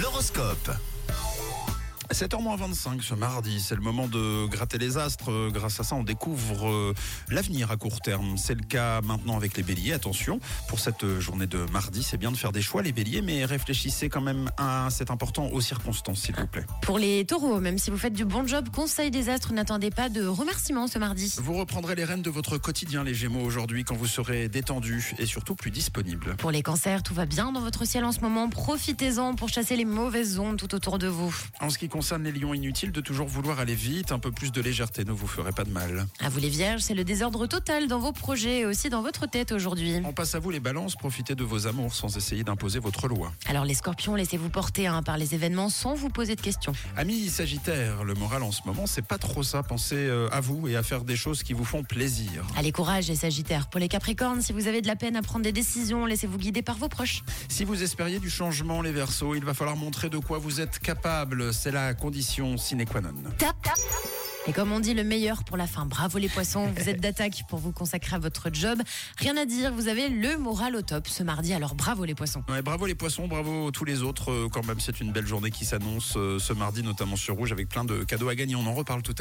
L'horoscope. 7h25 ce mardi, c'est le moment de gratter les astres. Grâce à ça, on découvre euh, l'avenir à court terme. C'est le cas maintenant avec les béliers. Attention, pour cette journée de mardi, c'est bien de faire des choix les béliers, mais réfléchissez quand même à, c'est important, aux circonstances, s'il vous plaît. Pour les taureaux, même si vous faites du bon job, conseil des astres, n'attendez pas de remerciements ce mardi. Vous reprendrez les rênes de votre quotidien, les gémeaux, aujourd'hui, quand vous serez détendu et surtout plus disponible. Pour les cancers, tout va bien dans votre ciel en ce moment. Profitez-en pour chasser les mauvaises ondes tout autour de vous. En ce qui concerne les lions, inutile de toujours vouloir aller vite, un peu plus de légèreté ne vous ferait pas de mal. À vous les vierges, c'est le désordre total dans vos projets et aussi dans votre tête aujourd'hui. On passe à vous les balances, profitez de vos amours sans essayer d'imposer votre loi. Alors les scorpions, laissez-vous porter hein, par les événements sans vous poser de questions. Amis Sagittaire, le moral en ce moment, c'est pas trop ça. Pensez euh, à vous et à faire des choses qui vous font plaisir. Allez, courage les sagittaires. Pour les capricornes, si vous avez de la peine à prendre des décisions, laissez-vous guider par vos proches. Si vous espériez du changement, les Verseaux, il va falloir montrer de quoi vous êtes capable. C'est la condition sine qua non. Tap, tap. Et comme on dit, le meilleur pour la fin. Bravo les poissons, vous êtes d'attaque pour vous consacrer à votre job. Rien à dire, vous avez le moral au top ce mardi, alors bravo les poissons. Ouais, bravo les poissons, bravo tous les autres. Euh, Quand même, c'est une belle journée qui s'annonce euh, ce mardi, notamment sur Rouge, avec plein de cadeaux à gagner. On en reparle tout à l'heure.